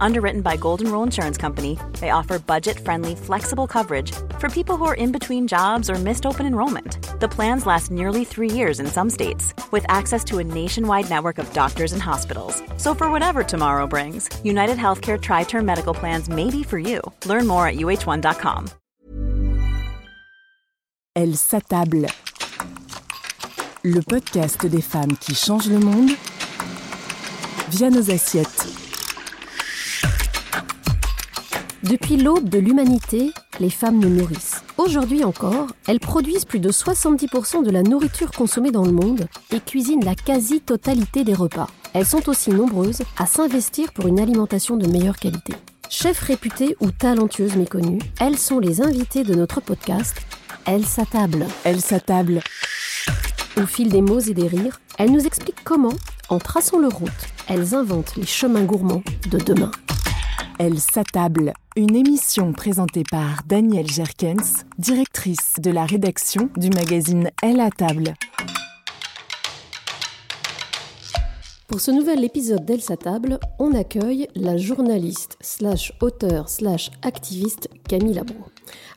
Underwritten by Golden Rule Insurance Company, they offer budget friendly, flexible coverage for people who are in between jobs or missed open enrollment. The plans last nearly three years in some states, with access to a nationwide network of doctors and hospitals. So, for whatever tomorrow brings, United Healthcare Tri Term Medical Plans may be for you. Learn more at uh1.com. Elle s'attable le podcast des femmes qui changent le monde via nos assiettes. Depuis l'aube de l'humanité, les femmes nous nourrissent. Aujourd'hui encore, elles produisent plus de 70% de la nourriture consommée dans le monde et cuisinent la quasi-totalité des repas. Elles sont aussi nombreuses à s'investir pour une alimentation de meilleure qualité. Chefs réputées ou talentueuses méconnues, elles sont les invitées de notre podcast Elles s'attablent. Elles s'attablent. Au fil des mots et des rires, elles nous expliquent comment, en traçant leur route, elles inventent les chemins gourmands de demain. Elle s'attable, une émission présentée par Danielle Jerkens, directrice de la rédaction du magazine Elle à table. Pour ce nouvel épisode d'Elle sa table, on accueille la journaliste slash auteur slash activiste Camille Labro.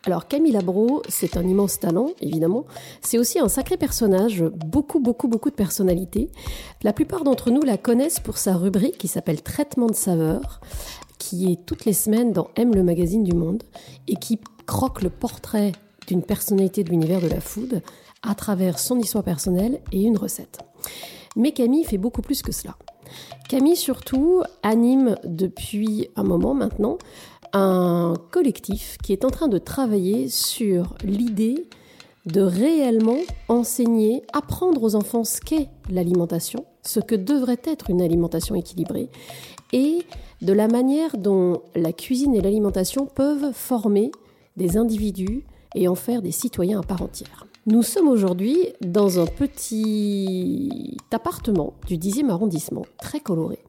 Alors Camille Labro, c'est un immense talent, évidemment. C'est aussi un sacré personnage, beaucoup, beaucoup, beaucoup de personnalités. La plupart d'entre nous la connaissent pour sa rubrique qui s'appelle Traitement de saveur, qui est toutes les semaines dans M le magazine du Monde et qui croque le portrait d'une personnalité de l'univers de la food à travers son histoire personnelle et une recette. Mais Camille fait beaucoup plus que cela. Camille surtout anime depuis un moment maintenant un collectif qui est en train de travailler sur l'idée de réellement enseigner, apprendre aux enfants ce qu'est l'alimentation, ce que devrait être une alimentation équilibrée, et de la manière dont la cuisine et l'alimentation peuvent former des individus et en faire des citoyens à part entière. Nous sommes aujourd'hui dans un petit appartement du 10e arrondissement, très coloré.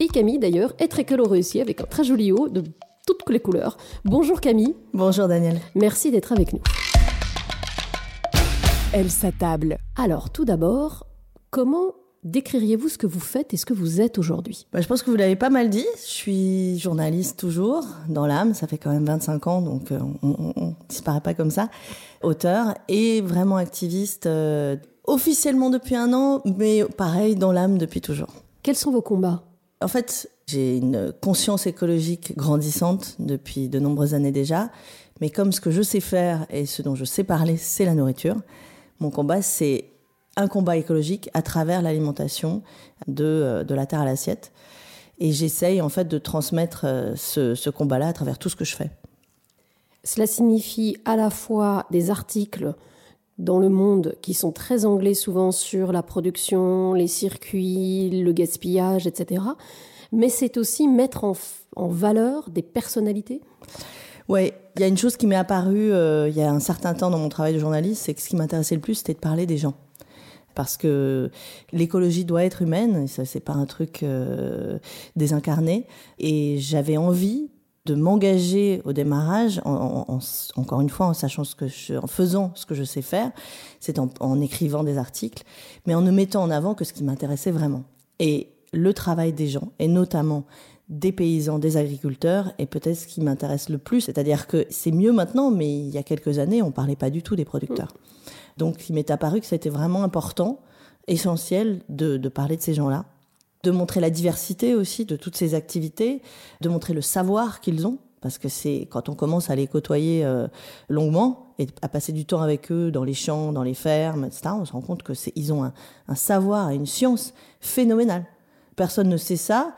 Et Camille d'ailleurs est très colorée aussi, avec un très joli haut de toutes les couleurs. Bonjour Camille. Bonjour Daniel. Merci d'être avec nous. Elle s'attable. Alors, tout d'abord, comment décririez-vous ce que vous faites et ce que vous êtes aujourd'hui? Bah, Je pense que vous l'avez pas mal dit. Je suis journaliste toujours, dans l'âme. Ça fait quand même 25 ans, donc euh, on, ne disparaît pas comme ça. Auteur et vraiment activiste, euh, officiellement depuis un an, mais pareil, dans l'âme depuis toujours. Quels sont vos combats? En fait, j'ai une conscience écologique grandissante depuis de nombreuses années déjà. Mais comme ce que je sais faire et ce dont je sais parler, c'est la nourriture, mon combat, c'est un combat écologique à travers l'alimentation de, euh, de la terre à l'assiette. Et j'essaye en fait de transmettre euh, ce, ce combat-là à travers tout ce que je fais. Cela signifie à la fois des articles dans le monde qui sont très anglais souvent sur la production, les circuits, le gaspillage, etc mais c'est aussi mettre en, valeur des personnalités Oui, il y a une chose qui m'est apparue euh, il y a un certain temps dans mon travail de journaliste, c'est que ce qui m'intéressait le plus, c'était de parler des gens. Parce que l'écologie doit être humaine, ça c'est pas un truc euh, désincarné. Et j'avais envie de m'engager au démarrage, en, encore une fois en sachant ce que je, en faisant ce que je sais faire, c'est en, écrivant des articles, mais en ne mettant en avant que ce qui m'intéressait vraiment. Et le travail des gens, et notamment des paysans, des agriculteurs, est peut-être ce qui m'intéresse le plus. C'est-à-dire que c'est mieux maintenant, mais il y a quelques années, on parlait pas du tout des producteurs. Donc il m'est apparu que c'était vraiment important, essentiel de, parler de ces gens-là, de montrer la diversité aussi de toutes ces activités, de montrer le savoir qu'ils ont, parce que c'est quand on commence à les côtoyer euh, longuement et à passer du temps avec eux dans les champs, dans les fermes, etc., on se rend compte que c'est ils ont un, un savoir et une science phénoménale. Personne ne sait ça.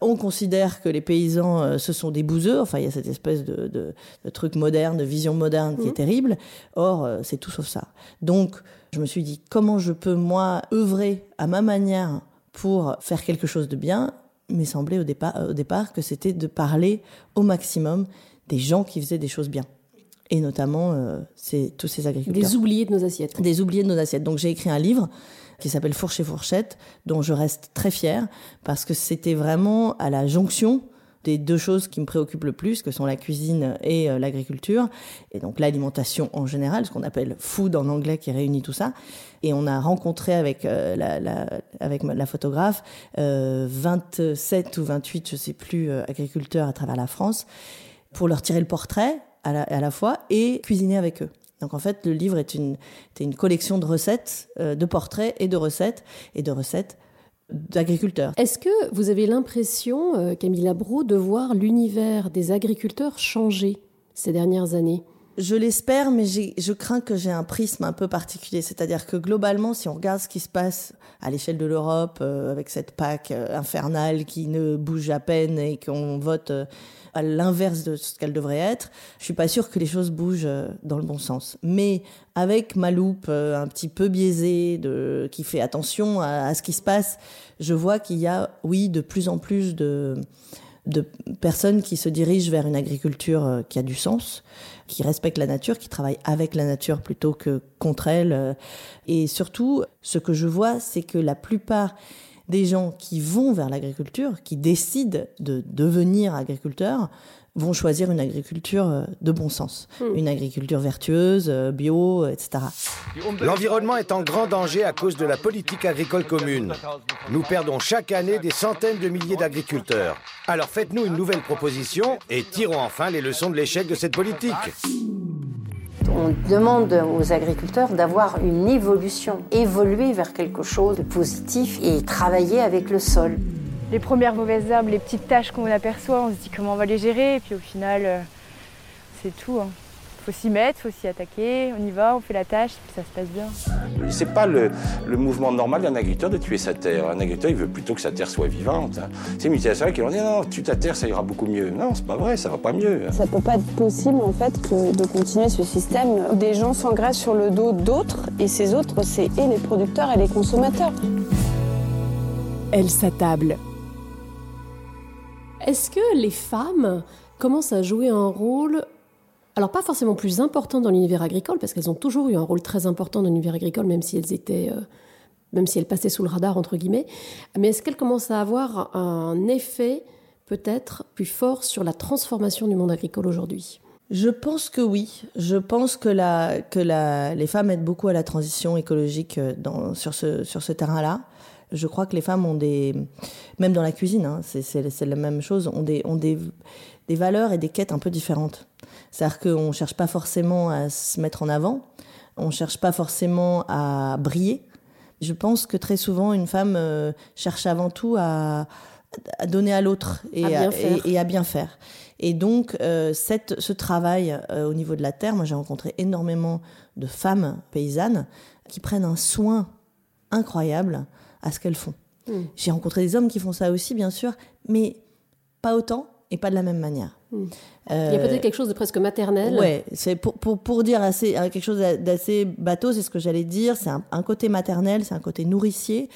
On considère que les paysans, euh, ce sont des bouseux. Enfin, il y a cette espèce de, de, de truc moderne, de vision moderne qui est terrible. Or, euh, c'est tout sauf ça. Donc, je me suis dit, comment je peux, moi, œuvrer à ma manière pour faire quelque chose de bien? M'est semblé au départ, au départ que c'était de parler au maximum des gens qui faisaient des choses bien. Et notamment, euh, c'est tous ces agriculteurs. Des oubliés de nos assiettes. Des oubliés de nos assiettes. Donc j'ai écrit un livre qui s'appelle Fourche et Fourchette, dont je reste très fière, parce que c'était vraiment à la jonction des deux choses qui me préoccupent le plus, que sont la cuisine et euh, l'agriculture, et donc l'alimentation en général, ce qu'on appelle food en anglais qui réunit tout ça. Et on a rencontré avec euh, la, avec la photographe euh, 27 ou 28, je sais plus, euh, agriculteurs à travers la France, pour leur tirer le portrait à la fois et cuisiner avec eux. Donc en fait, le livre est une, est une collection de recettes, euh, de portraits et de recettes, et de recettes d'agriculteurs. Est-ce que vous avez l'impression, euh, Camille Labro, de voir l'univers des agriculteurs changer ces dernières années? Je l'espère, mais je crains que j'ai un prisme un peu particulier. C'est-à-dire que globalement, si on regarde ce qui se passe à l'échelle de l'Europe, euh, avec cette PAC euh, infernale qui ne bouge à peine et qu'on vote euh, à l'inverse de ce qu'elle devrait être, je suis pas sûre que les choses bougent dans le bon sens. Mais avec ma loupe un petit peu biaisée, de, qui fait attention à ce qui se passe, je vois qu'il y a, oui, de plus en plus de de personnes qui se dirigent vers une agriculture euh, qui a du sens, qui respecte la nature, qui travaille avec la nature plutôt que contre elle. Et surtout, ce que je vois, c'est que la plupart des gens qui vont vers l'agriculture, qui décident de devenir agriculteurs, vont choisir une agriculture euh, de bon sens, mmh. une agriculture vertueuse, euh, bio, etc. L'environnement est en grand danger à cause de la politique agricole commune. Nous perdons chaque année des centaines de milliers d'agriculteurs. Alors faites-nous une nouvelle proposition et tirons enfin les leçons de l'échec de cette politique. On demande aux agriculteurs d'avoir une évolution, évoluer vers quelque chose de positif et travailler avec le sol les premières mauvaises herbes, les petites tâches qu'on aperçoit, on se dit comment on va les gérer, et puis au final, euh, c'est tout. Hein. Faut s'y mettre, faut s'y attaquer, on y va, on fait la tâche, puis ça se passe bien. C'est pas le, le, mouvement normal d'un agriculteur de tuer sa terre. Un agriculteur, il veut plutôt que sa terre soit vivante. Hein. C'est une mutation qui leur dit non, tue ta terre, ça ira beaucoup mieux. Non, c'est pas vrai, ça va pas mieux. Ça peut pas être possible en fait que de continuer ce système où des gens s'engraissent sur le dos d'autres, et ces autres, c'est et les producteurs et les consommateurs. Elle s'attable est-ce que les femmes commencent à jouer un rôle, alors pas forcément plus important dans l'univers agricole, parce qu'elles ont toujours eu un rôle très important dans l'univers agricole, même si elles étaient, euh, même si elles passaient sous le radar entre guillemets, mais est-ce qu'elles commencent à avoir un effet peut-être plus fort sur la transformation du monde agricole aujourd'hui? Je pense que oui. Je pense que, les femmes aident beaucoup à la transition écologique euh, sur ce terrain-là. Je crois que les femmes ont des, même dans la cuisine, hein, c'est la même chose, ont des, ont des, des valeurs et des quêtes un peu différentes. C'est-à-dire qu'on ne cherche pas forcément à se mettre en avant, on ne cherche pas forcément à briller. Je pense que très souvent, une femme euh, cherche avant tout à, à donner à l'autre et, et, et, à bien faire. Et donc, euh, cette, ce travail euh, au niveau de la terre, moi j'ai rencontré énormément de femmes paysannes qui prennent un soin incroyable à ce qu'elles font. Mmh. J'ai rencontré des hommes qui font ça aussi, bien sûr, mais pas autant et pas de la même manière. Mmh. Euh, Il y a peut-être quelque chose de presque maternel. Ouais, c'est pour, pour, pour dire assez, quelque chose d'assez bateau, c'est ce que j'allais dire. C'est un, un, côté maternel, c'est un côté nourricier,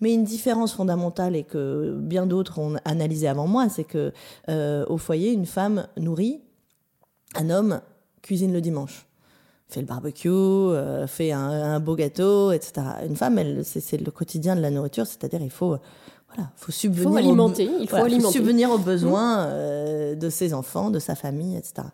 mais une différence fondamentale et que bien d'autres ont analysé avant moi, c'est que euh, au foyer, une femme nourrit, un homme cuisine le dimanche. Fait le barbecue, euh, fait un, un, beau gâteau, etc. Une femme, elle, c'est, le quotidien de la nourriture, c'est-à-dire il faut, voilà, faut subvenir, faut alimenter, aux, il faut alimenter. Faut subvenir aux besoins euh, de ses enfants, de sa famille, etc.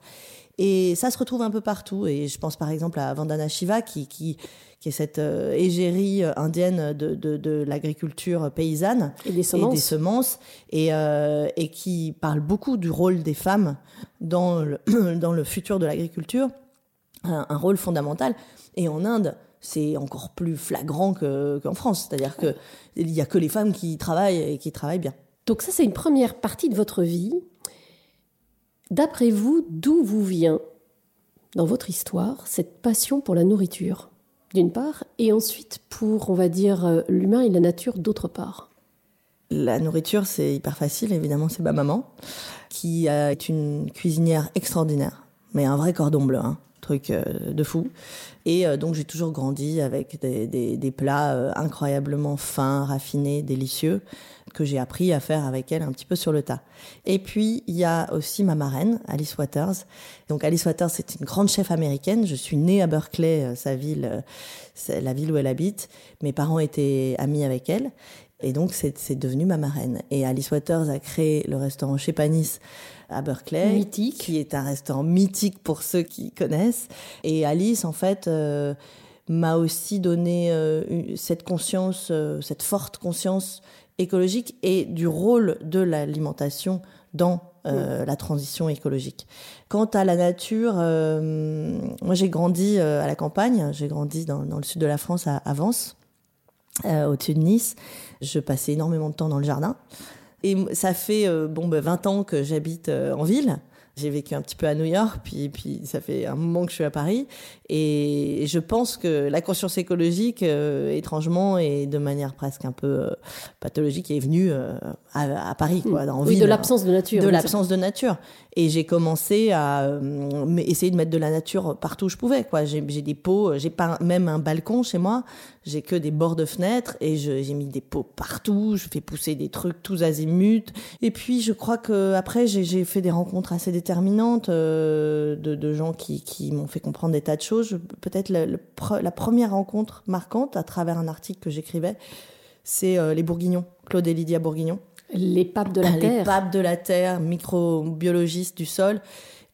Et ça se retrouve un peu partout. Et je pense par exemple à Vandana Shiva, qui, qui, qui est cette euh, égérie indienne de, de, de l'agriculture paysanne et des semences, et, des semences, et, euh, et qui parle beaucoup du rôle des femmes dans le, dans le futur de l'agriculture un, un, rôle fondamental. Et en Inde, c'est encore plus flagrant qu'en France. C'est-à-dire qu'il n'y a que les femmes qui travaillent et qui travaillent bien. Donc ça, c'est une première partie de votre vie. D'après vous, d'où vous vient, dans votre histoire, cette passion pour la nourriture, d'une part, et ensuite pour, on va dire, euh, l'humain et la nature, d'autre part? La nourriture, c'est hyper facile, évidemment, c'est ma maman, qui est une cuisinière extraordinaire, mais un vrai cordon bleu. Hein truc de fou. Et donc j'ai toujours grandi avec des, des, plats incroyablement fins, raffinés, délicieux, que j'ai appris à faire avec elle un petit peu sur le tas. Et puis il y a aussi ma marraine, Alice Waters. Donc Alice Waters, c'est une grande chef américaine. Je suis née à Berkeley, sa ville, la ville où elle habite. Mes parents étaient amis avec elle. Et donc, c'est devenu ma marraine. Et Alice Waters a créé le restaurant chez Panis à Berkeley. Mythique. Qui est un restaurant mythique pour ceux qui connaissent. Et Alice, en fait, euh, m'a aussi donné euh, cette conscience, euh, cette forte conscience écologique et du rôle de l'alimentation dans euh, la transition écologique. Quant à la nature, euh, moi j'ai grandi à la campagne, j'ai grandi dans, dans, le sud de la France à, à Vence, au-dessus de Nice. Je passais énormément de temps dans le jardin. Et ça fait euh, bon, bah, 20 ans que j'habite euh, en ville. J'ai vécu un petit peu à New York, puis, puis ça fait un moment que je suis à Paris. Et je pense que la conscience écologique, euh, étrangement et de manière presque un peu euh, pathologique, est venue euh, à, à, Paris, quoi, dans oui, ville, de l'absence de nature. De l'absence de nature. Et j'ai commencé à essayer de mettre de la nature partout où je pouvais, quoi. J'ai des pots, j'ai pas même un balcon chez moi, j'ai que des bords de fenêtres et j'ai mis des pots partout. Je fais pousser des trucs tous azimuts. Et puis je crois que après j'ai fait des rencontres assez déterminantes de, de gens qui, qui m'ont fait comprendre des tas de choses peut-être la, la, première rencontre marquante à travers un article que j'écrivais, c'est euh, les Bourguignons, Claude et Lydia Bourguignon. Les papes de la les terre. Les papes de la terre, microbiologistes du sol,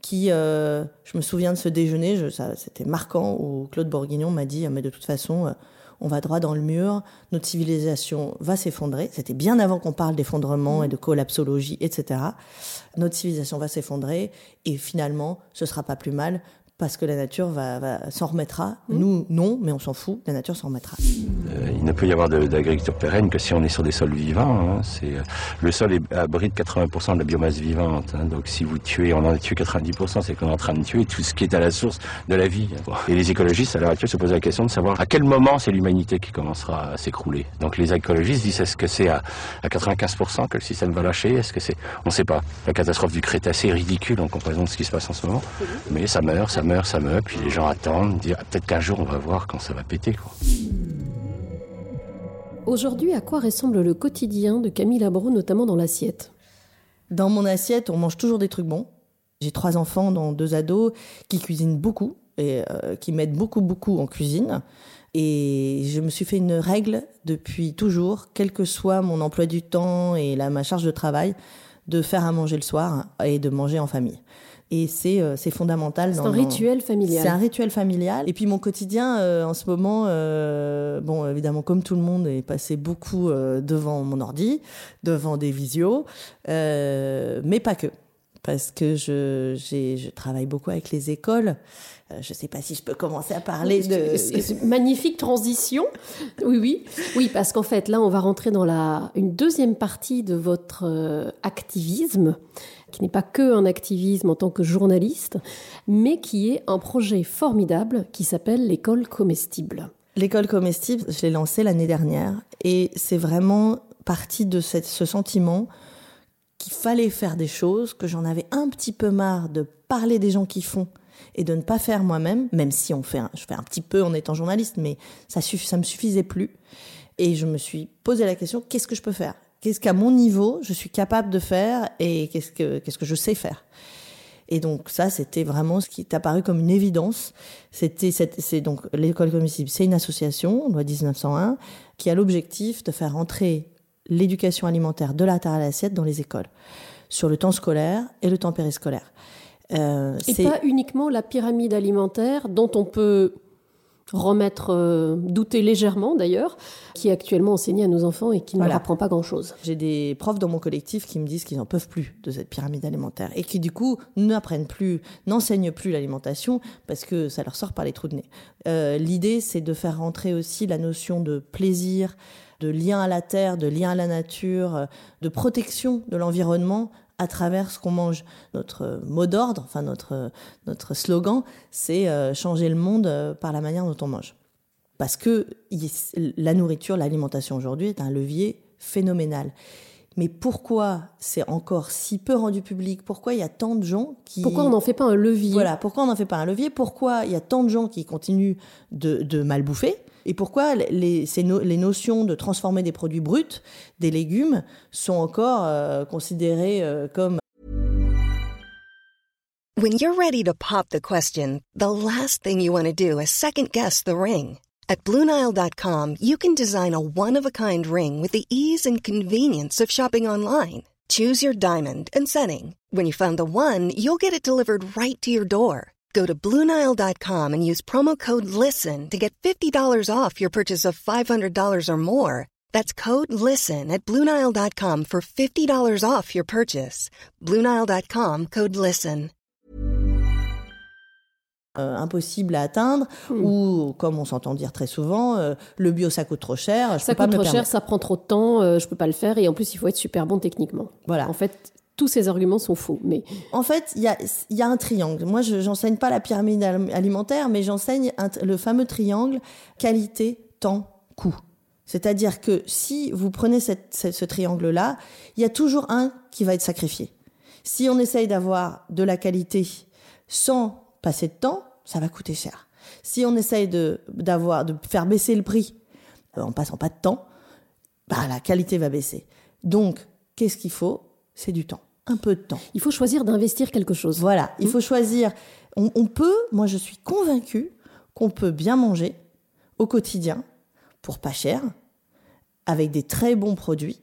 qui, euh, je me souviens de ce déjeuner, c'était marquant, où Claude Bourguignon m'a dit, mais de toute façon, euh, on va droit dans le mur, notre civilisation va s'effondrer. C'était bien avant qu'on parle d'effondrement et de collapsologie, etc. Notre civilisation va s'effondrer et finalement, ce sera pas plus mal parce que la nature va, va s'en remettra. Mmh. Nous, non, mais on s'en fout, la nature s'en remettra. Euh, il ne peut y avoir d'agriculture pérenne que si on est sur des sols vivants. Hein. C'est euh, le sol est, abrite 80% de la biomasse vivante. Hein. Donc si vous tuez, on en a tué 90%, c'est qu'on est en train de tuer tout ce qui est à la source de la vie. Et les écologistes, à l'heure actuelle, se posent la question de savoir à quel moment c'est l'humanité qui commencera à s'écrouler. Donc les écologistes disent est-ce que c'est à, à 95% que le système va lâcher? Est-ce que c'est, on ne sait pas. La catastrophe du Crétacé est ridicule en comparaison de ce qui se passe en ce moment, mais ça meurt, ça meurt, ça meurt, puis les gens attendent, disent ah, peut-être qu'un jour on va voir quand ça va péter. Quoi. Aujourd'hui, à quoi ressemble le quotidien de Camille Labro, notamment dans l'assiette? Dans mon assiette, on mange toujours des trucs bons. J'ai trois enfants, dont deux ados, qui cuisinent beaucoup et euh, qui m'aident beaucoup, beaucoup en cuisine. Et je me suis fait une règle depuis toujours, quel que soit mon emploi du temps et la, ma charge de travail, de faire à manger le soir et de manger en famille. Et c'est euh, c'est fondamental. C'est un rituel familial. C'est un rituel familial. Et puis mon quotidien euh, en ce moment, euh, bon évidemment comme tout le monde, est passé beaucoup euh, devant mon ordi, devant des visios, mais pas que. Parce que je, je travaille beaucoup avec les écoles. je ne sais pas si je peux commencer à parler de... Magnifique transition. Oui, oui. Oui, parce qu'en fait, là, on va rentrer dans la, une deuxième partie de votre activisme qui n'est pas que un activisme en tant que journaliste, mais qui est un projet formidable qui s'appelle l'école comestible. L'école comestible, je l'ai lancée l'année dernière et c'est vraiment parti de cette, ce sentiment qu'il fallait faire des choses, que j'en avais un petit peu marre de parler des gens qui font et de ne pas faire moi-même, même si on fait un, je fais un petit peu en étant journaliste, mais ça ça me suffisait plus. Et je me suis posé la question, qu'est-ce que je peux faire? Qu'est-ce qu'à mon niveau je suis capable de faire et qu'est-ce que qu'est-ce que je sais faire? Et donc ça, c'était vraiment ce qui est apparu comme une évidence. C'était c'est donc l'école comestible, c'est une association, loi 1901, qui a l'objectif de faire entrer l'éducation alimentaire de la terre à l'assiette dans les écoles, sur le temps scolaire et le temps périscolaire. Euh, et pas uniquement la pyramide alimentaire dont on peut remettre, euh, douter légèrement d'ailleurs, qui est actuellement enseignée à nos enfants et qui ne leur apprend pas grand-chose. J'ai des profs dans mon collectif qui me disent qu'ils n'en peuvent plus de cette pyramide alimentaire et qui du coup n'apprennent plus, n'enseignent plus l'alimentation parce que ça leur sort par les trous de nez. Euh, l'idée, c'est de faire rentrer aussi la notion de plaisir, de lien à la terre, de lien à la nature, euh, de protection de l'environnement à travers ce qu'on mange. Notre mot d'ordre, enfin notre, notre slogan, c'est euh, changer le monde euh, par la manière dont on mange. Parce que la nourriture, l'alimentation aujourd'hui est un levier phénoménal. Mais pourquoi c'est encore si peu rendu public? Pourquoi il y a tant de gens qui... Pourquoi on n'en fait pas un levier? Voilà, pourquoi on n'en fait pas un levier? Pourquoi il y a tant de gens qui continuent de, de mal bouffer? Et pourquoi les, les notions de transformer des produits bruts, des légumes, sont encore euh, considérées euh, comme When you're ready to pop the question, the last thing you want to do is second guess the ring. At BlueNile.com, you can design a one-of-a-kind ring with the ease and convenience of shopping online. Choose your diamond and setting. When you find the one, you'll get it delivered right to your door. Go to Bluenile.com and use promo code LISTEN to get $50 off your purchase of $500 or more. That's code LISTEN at Bluenile.com for $50 off your purchase. Bluenile.com, code LISTEN. Euh, impossible à atteindre, hmm. ou comme on s'entend dire très souvent, euh, le bio ça coûte trop cher. Je ça coûte trop cher, ça prend trop de temps, euh, je peux pas le faire, et en plus il faut être super bon techniquement. Voilà. En fait, tous ces arguments sont faux. Mais en fait, il y a, un triangle. Moi, je n'enseigne pas la pyramide alimentaire, mais j'enseigne le fameux triangle qualité, temps, coût. C'est-à-dire que si vous prenez ce triangle-là, il y a toujours un qui va être sacrifié. Si on essaye d'avoir de la qualité sans passer de temps, ça va coûter cher. Si on essaye de, de faire baisser le prix euh, en passant pas de temps, bah, la qualité va baisser. Donc, qu'est-ce qu'il faut? C'est du temps un peu de temps. Il faut choisir d'investir quelque chose. Voilà, il faut choisir. On, peut, moi je suis convaincue qu'on peut bien manger au quotidien pour pas cher, avec des très bons produits,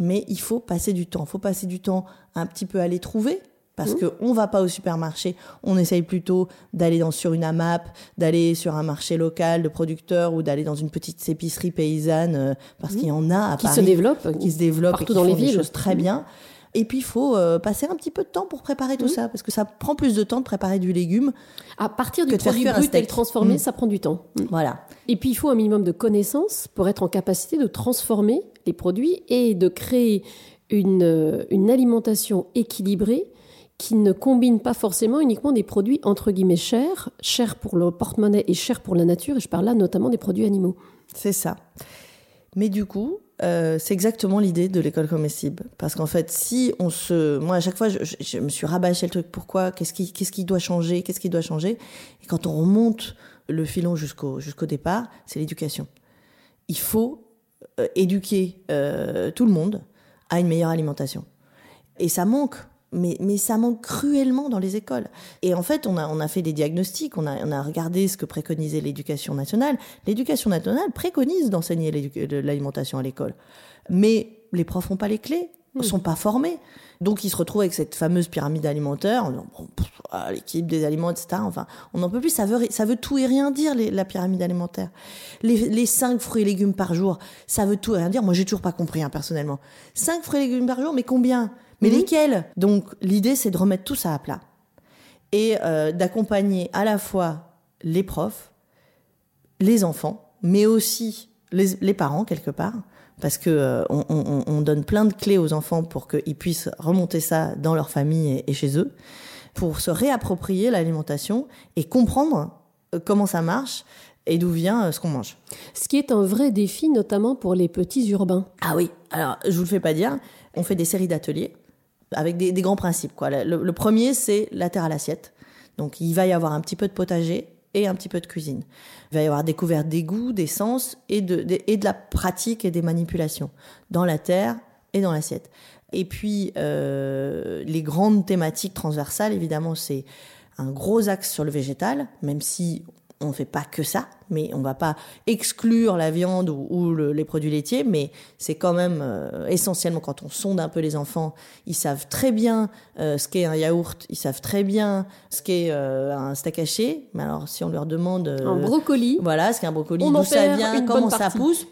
mais il faut passer du temps. Il faut passer du temps un petit peu à les trouver. Parce mmh. qu'on ne va pas au supermarché, on essaye plutôt d'aller sur une AMAP, d'aller sur un marché local de producteurs ou d'aller dans une petite épicerie paysanne, euh, parce mmh. qu'il y en a à qui se développe, qui se développe partout dans les villes. choses très bien. Et puis, il faut euh, passer un petit peu de temps pour préparer tout ça, parce que ça prend plus de temps de préparer du légume. À partir du produit brut et le transformer, mm. ça prend du temps. Mm. Voilà. Et puis, il faut un minimum de connaissances pour être en capacité de transformer les produits et de créer une, euh, une alimentation équilibrée qui ne combine pas forcément uniquement des produits entre guillemets chers, chers pour le porte-monnaie et chers pour la nature, et je parle là notamment des produits animaux. C'est ça. Mais du coup, euh, c'est exactement l'idée de l'école comestible. Parce qu'en fait, si on se... Moi, à chaque fois, je, me suis rabâché le truc. Pourquoi? Qu'est-ce qui, qu'est-ce qui doit changer? Qu'est-ce qui doit changer? Et quand on remonte le filon jusqu'au, jusqu'au départ, c'est l'éducation. Il faut euh, éduquer euh, tout le monde à une meilleure alimentation. Et ça manque mais, mais ça manque cruellement dans les écoles. Et en fait, on a, on a fait des diagnostics, on a, on a regardé ce que préconisait l'éducation nationale. L'éducation nationale préconise d'enseigner l'alimentation à l'école. Mais les profs n'ont pas les clés, ne hmm. sont pas formés. Donc ils se retrouvent avec cette fameuse pyramide alimentaire, bon, ah, l'équipe des aliments, etc. Enfin, on n'en peut plus. Ça veut, ça veut tout et rien dire les, la pyramide alimentaire. Les, les 5 fruits et légumes par jour, ça veut tout et rien dire. Moi, j'ai toujours pas compris hein, personnellement. 5 fruits et légumes par jour, mais combien? Mais mhm. lesquels? Donc l'idée, c'est de remettre tout ça à plat et euh, d'accompagner à la fois les profs, les enfants, mais aussi les, parents quelque part, parce que euh, on, donne plein de clés aux enfants pour qu'ils puissent remonter ça dans leur famille et, chez eux, pour se réapproprier l'alimentation et comprendre euh, comment ça marche et d'où vient ce qu'on mange. Ce qui est un vrai défi, notamment pour les petits urbains. Ah oui, alors je vous le fais pas dire, on fait des séries d'ateliers avec des, grands principes. Quoi. Le, premier, c'est la terre à l'assiette. Donc il va y avoir un petit peu de potager et un petit peu de cuisine. Il va y avoir découverte des goûts, des sens et de, et de la pratique et des manipulations dans la terre et dans l'assiette. Et puis, euh, les grandes thématiques transversales, évidemment, c'est un gros axe sur le végétal, même si on ne fait pas que ça, mais on va pas exclure la viande ou, les produits laitiers, mais c'est quand même euh, essentiellement quand on sonde un peu les enfants, ils savent très bien euh, ce qu'est un yaourt, ils savent très bien ce qu'est euh, un steak haché, mais alors si on leur demande un brocoli, voilà, ce qu'est un brocoli, d'où ça vient, comment ça pousse,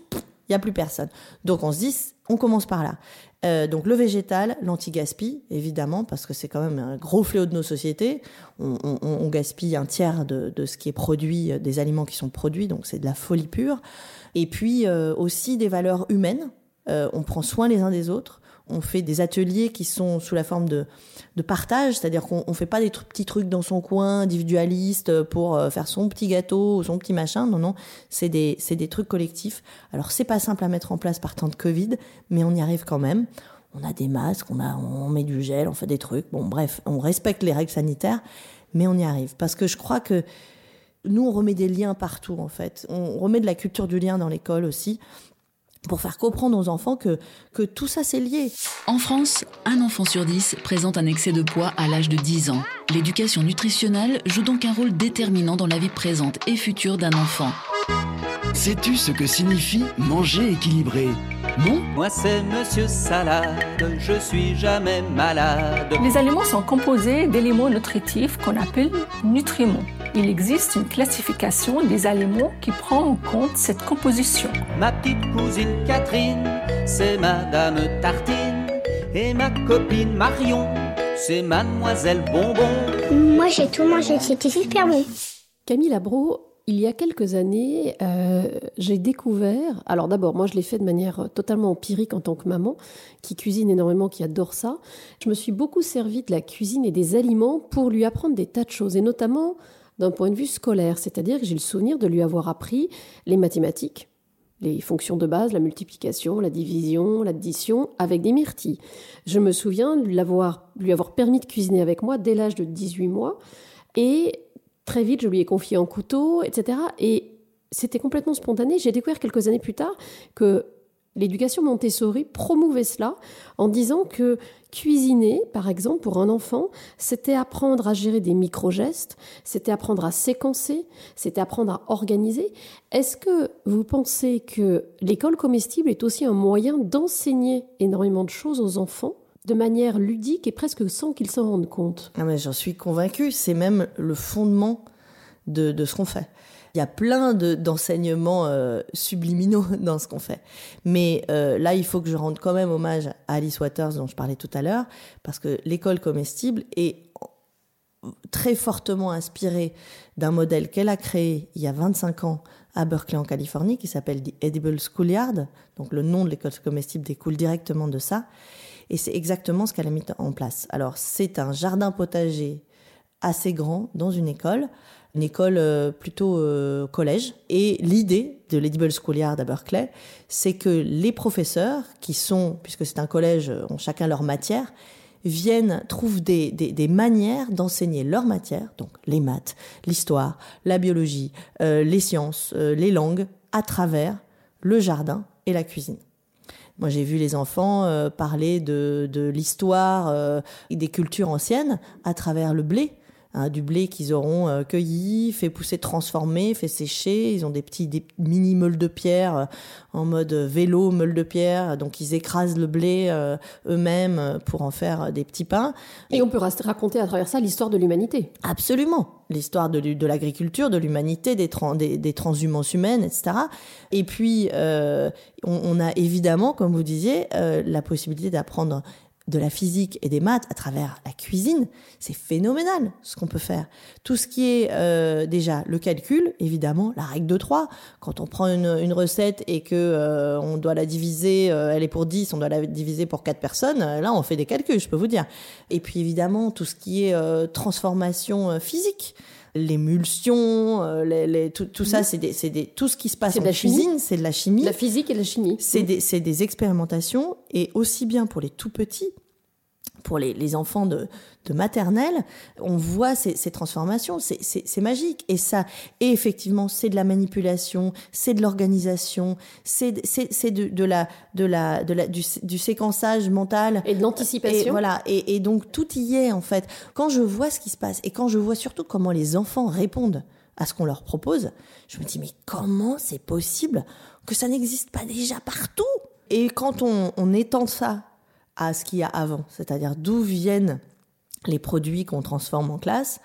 il y a plus personne. Donc on se dit, on commence par là. Euh, donc le végétal, l'anti-gaspi, évidemment, parce que c'est quand même un gros fléau de nos sociétés. On, gaspille un tiers de, ce qui est produit, euh, des aliments qui sont produits, donc c'est de la folie pure. Et puis euh, aussi des valeurs humaines. on prend soin les uns des autres on fait des ateliers qui sont sous la forme de, partage, c'est-à-dire qu'on ne fait pas des petits trucs dans son coin individualiste pour euh, faire son petit gâteau ou son petit machin. Non, non, c'est des, des trucs collectifs. Alors c'est pas simple à mettre en place par temps de Covid, mais on y arrive quand même. On a des masques, on, a, on met du gel, on fait des trucs. Bon, bref, on respecte les règles sanitaires, mais on y arrive. Parce que je crois que nous, on remet des liens partout, en fait. On remet de la culture du lien dans l'école aussi pour faire comprendre aux enfants que, que tout ça c'est lié. En France, un enfant sur dix présente un excès de poids à l'âge de 10 ans. L'éducation nutritionnelle joue donc un rôle déterminant dans la vie présente et future d'un enfant. Sais-tu ce que signifie manger équilibré? Non Moi c'est Monsieur Salade, je suis jamais malade. Les aliments sont composés d'éléments nutritifs qu'on appelle nutriments il existe une classification des aliments qui prend en compte cette composition. Ma petite cousine Catherine, c'est Madame Tartine. Et ma copine Marion, c'est Mademoiselle Bonbon. Moi j'ai tout mangé, c'était super bon. Camille Labro, il y a quelques années, euh, j'ai découvert, alors d'abord, moi je l'ai fait de manière totalement empirique en tant que maman, qui cuisine énormément, qui adore ça. Je me suis beaucoup servi de la cuisine et des aliments pour lui apprendre des tas de choses, et notamment d'un point de vue scolaire, c'est-à-dire que j'ai le souvenir de lui avoir appris les mathématiques, les fonctions de base, la multiplication, la division, l'addition, avec des myrtilles. Je me souviens de lui avoir, lui avoir permis de cuisiner avec moi dès l'âge de 18 mois, et très vite je lui ai confié un couteau, etc. Et c'était complètement spontané. J'ai découvert quelques années plus tard que l'éducation Montessori promouvait cela en disant que Cuisiner, par exemple, pour un enfant, c'était apprendre à gérer des micro-gestes, c'était apprendre à séquencer, c'était apprendre à organiser. Est-ce que vous pensez que l'école comestible est aussi un moyen d'enseigner énormément de choses aux enfants de manière ludique et presque sans qu'ils s'en rendent compte? Ah J'en suis convaincue, c'est même le fondement de, de ce qu'on fait. Il y a plein d'enseignements euh, subliminaux dans ce qu'on fait. Mais euh, là, il faut que je rende quand même hommage à Alice Waters, dont je parlais tout à l'heure, parce que l'école comestible est très fortement inspirée d'un modèle qu'elle a créé il y a 25 ans à Berkeley en Californie, qui s'appelle The Edible Schoolyard. Donc le nom de l'école comestible découle directement de ça. Et c'est exactement ce qu'elle a mis en place. Alors c'est un jardin potager assez grand dans une école une école euh, plutôt euh, collège. Et l'idée de l'Edible Schoolyard à Berkeley, c'est que les professeurs, qui sont, puisque c'est un collège, ont chacun leur matière, viennent, trouvent des, des, manières d'enseigner leur matière, donc les maths, l'histoire, la biologie, euh, les sciences, les langues, à travers le jardin et la cuisine. Moi, j'ai vu les enfants parler de, de l'histoire et des cultures anciennes à travers le blé, Hein, du blé qu'ils auront euh, cueilli, fait pousser, transformé, fait sécher. Ils ont des petits des mini meules de pierre euh, en mode vélo meule de pierre, donc ils écrasent le blé euh, eux-mêmes pour en faire des petits pains. Et, on peut raconter à travers ça l'histoire de l'humanité. Absolument, l'histoire de, de l'agriculture, de l'humanité, des, des, des, transhumances humaines, etc. Et puis on, on, a évidemment, comme vous disiez, la possibilité d'apprendre de la physique et des maths à travers la cuisine, c'est phénoménal ce qu'on peut faire. Tout ce qui est euh, déjà le calcul, évidemment, la règle de 3. Quand on prend une, recette et que euh, on doit la diviser, euh, elle est pour 10, on doit la diviser pour 4 personnes, là on fait des calculs, je peux vous dire. Et puis évidemment, tout ce qui est transformation physique l'émulsion, les, tout, ça, c'est des, tout ce qui se passe en cuisine, c'est de la chimie. La physique et la chimie. C'est des, des expérimentations, et aussi bien pour les tout petits pour les, les enfants de, de, maternelle, on voit ces, ces transformations, c'est magique. Et ça, et effectivement, c'est de la manipulation, c'est de l'organisation, c'est de, de, la, de la, de la, du, du séquençage mental. Et de l'anticipation. Et voilà. Et, et donc, tout y est, en fait. Quand je vois ce qui se passe, et quand je vois surtout comment les enfants répondent à ce qu'on leur propose, je me dis, mais comment c'est possible que ça n'existe pas déjà partout? Et quand on, on étend ça à ce qu'il y a avant, c'est-à-dire d'où viennent les produits qu'on transforme en classe.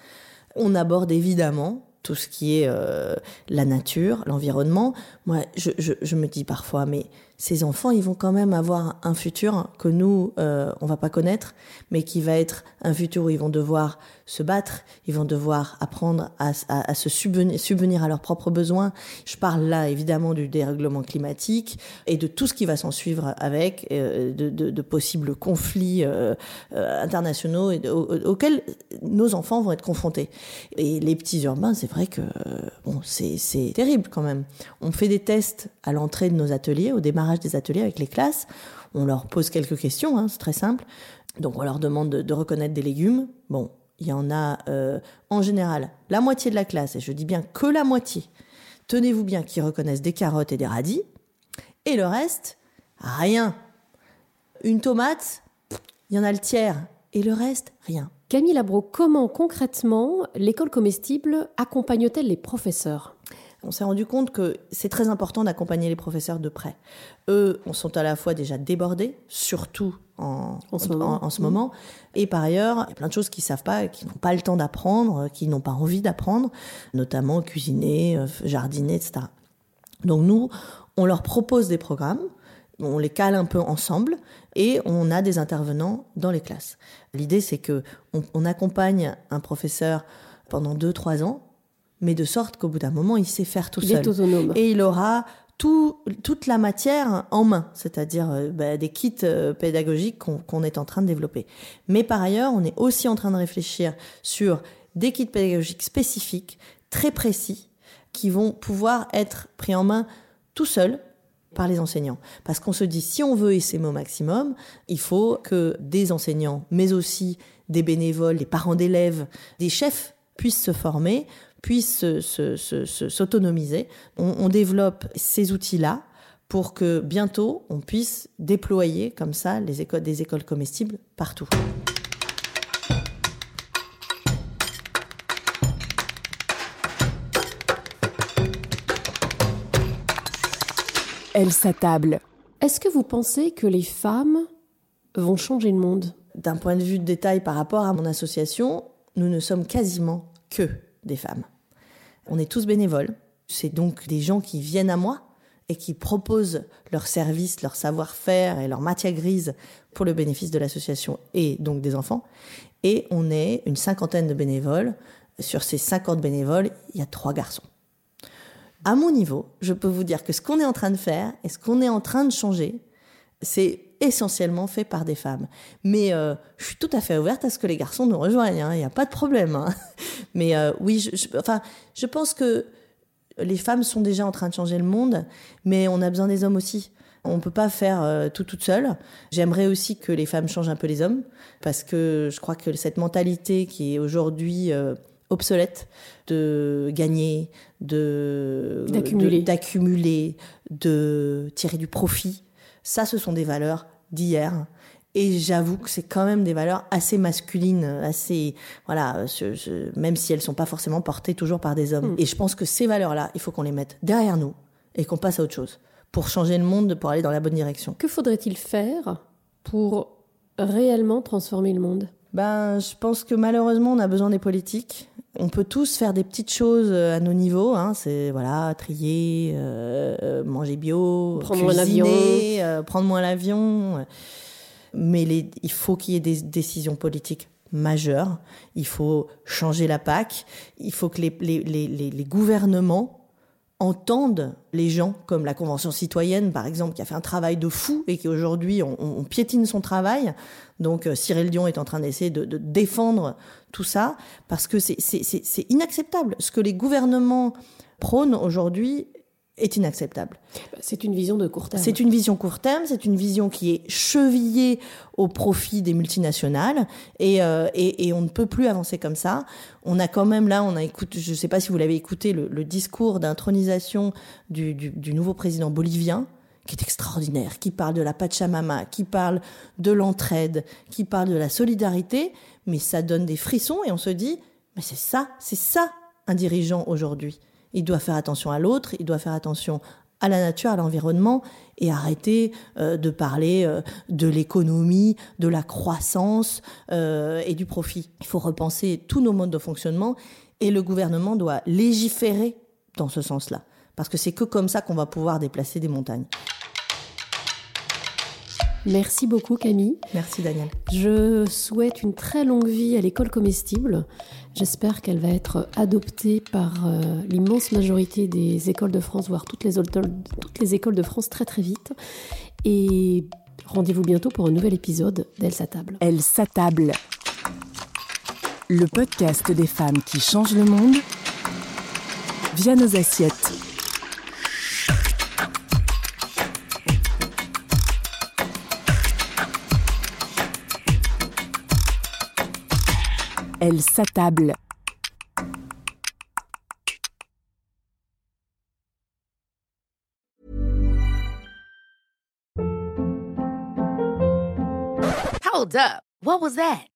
On aborde évidemment tout ce qui est euh, la nature, l'environnement. Moi, je, me dis parfois, mais ces enfants, ils vont quand même avoir un futur que nous, euh, on va pas connaître, mais qui va être un futur où ils vont devoir se battre, ils vont devoir apprendre à, se subvenir, à leurs propres besoins. Je parle là évidemment du dérèglement climatique et de tout ce qui va s'en suivre avec, euh, de, possibles conflits euh, euh internationaux auxquels nos enfants vont être confrontés. Et les petits urbains, c'est vrai que bon, c'est terrible quand même. On fait des tests à l'entrée de nos ateliers, au démarrage des ateliers avec les classes. On leur pose quelques questions, hein, c'est très simple. Donc on leur demande de, de reconnaître des légumes. Bon, il y en a euh, en général la moitié de la classe, et je dis bien que la moitié, tenez-vous bien, qui reconnaissent des carottes et des radis, et le reste, rien. Une tomate, il y en a le tiers, et le reste, rien. Camille Labro, comment concrètement l'école comestible accompagne-t-elle les professeurs? On s'est rendu compte que c'est très important d'accompagner les professeurs de près. Eux, on sont à la fois déjà débordés, surtout en, en ce moment, en, en ce moment. et par ailleurs, il y a plein de choses qu'ils savent pas, qu'ils n'ont pas le temps d'apprendre, qu'ils n'ont pas envie d'apprendre, notamment cuisiner, euh, jardiner, etc. Donc nous, on leur propose des programmes, on les cale un peu ensemble et on a des intervenants dans les classes. L'idée, c'est que on, on accompagne un professeur pendant deux, trois ans mais de sorte qu'au bout d'un moment, il sait faire tout il seul. Est autonome. Et il aura tout, toute la matière en main, c'est-à-dire euh, bah, des kits euh, pédagogiques qu'on qu est en train de développer. Mais par ailleurs, on est aussi en train de réfléchir sur des kits pédagogiques spécifiques, très précis, qui vont pouvoir être pris en main tout seul par les enseignants. Parce qu'on se dit, si on veut essaimer au maximum, il faut que des enseignants, mais aussi des bénévoles, des parents d'élèves, des chefs puissent se former puissent s'autonomiser. On, on développe ces outils-là pour que bientôt on puisse déployer comme ça les écoles, des écoles comestibles partout. Elle s'attable. Est-ce que vous pensez que les femmes vont changer le monde? D'un point de vue de détail par rapport à mon association, nous ne sommes quasiment que des femmes. On est tous bénévoles. C'est donc des gens qui viennent à moi et qui proposent leurs services, leur savoir-faire et leur matière grise pour le bénéfice de l'association et donc des enfants. Et on est une cinquantaine de bénévoles. Sur ces 50 bénévoles, il y a trois garçons. À mon niveau, je peux vous dire que ce qu'on est en train de faire et ce qu'on est en train de changer, c'est essentiellement fait par des femmes. Mais euh, je suis tout à fait ouverte à ce que les garçons nous rejoignent, il hein, n'y a pas de problème. Hein. Mais euh, oui, je, je, enfin, je pense que les femmes sont déjà en train de changer le monde, mais on a besoin des hommes aussi. On peut pas faire euh, tout toute seule. J'aimerais aussi que les femmes changent un peu les hommes, parce que je crois que cette mentalité qui est aujourd'hui euh, obsolète de gagner, de d'accumuler, de, d'accumuler, de tirer du profit, ça, ce sont des valeurs d'hier. Et j'avoue que c'est quand même des valeurs assez masculines, assez voilà, je, je, même si elles sont pas forcément portées toujours par des hommes. Hmm. Mm. Et je pense que ces valeurs-là, il faut qu'on les mette derrière nous et qu'on passe à autre chose pour changer le monde, pour aller dans la bonne direction. Que faudrait-il faire pour réellement transformer le monde? Ben, je pense que malheureusement, on a besoin des politiques. On peut tous faire des petites choses à nos niveaux, hein. c'est voilà, trier, euh, manger bio, prendre cuisiner, moins euh, prendre moins l'avion. Mais les, il faut qu'il y ait des décisions politiques majeures. Il faut changer la PAC. Il faut que les, les, les, les gouvernements entendent les gens, comme la Convention citoyenne, par exemple, qui a fait un travail de fou et qui aujourd'hui, on, piétine son travail. Donc, euh, Cyril Dion est en train d'essayer de, de, défendre tout ça, parce que c'est inacceptable. Ce que les gouvernements prônent aujourd'hui est inacceptable. C'est une vision de court terme. C'est une vision court terme, c'est une vision qui est chevillée au profit des multinationales et, euh, et, et, on ne peut plus avancer comme ça. On a quand même là, on a écouté, je ne sais pas si vous l'avez écouté, le, le discours d'intronisation du, du, du nouveau président bolivien qui est extraordinaire, qui parle de la Pachamama, qui parle de l'entraide, qui parle de la solidarité, mais ça donne des frissons et on se dit, mais c'est ça, c'est ça un dirigeant aujourd'hui. Il doit faire attention à l'autre, il doit faire attention à la nature, à l'environnement, et arrêter euh, de parler euh, de l'économie, de la croissance euh, et du profit. Il faut repenser tous nos modes de fonctionnement, et le gouvernement doit légiférer dans ce sens-là, parce que c'est que comme ça qu'on va pouvoir déplacer des montagnes. Merci beaucoup Camille. Merci Daniel. Je souhaite une très longue vie à l'école comestible. J'espère qu'elle va être adoptée par euh, l'immense majorité des écoles de France, voire toutes les, écoles de France très très vite. Et rendez-vous bientôt pour un nouvel épisode d'Elle s'attable. Elle s'attable. Le podcast des femmes qui changent le monde via nos assiettes. Elle s'attable. Hold up. What was that?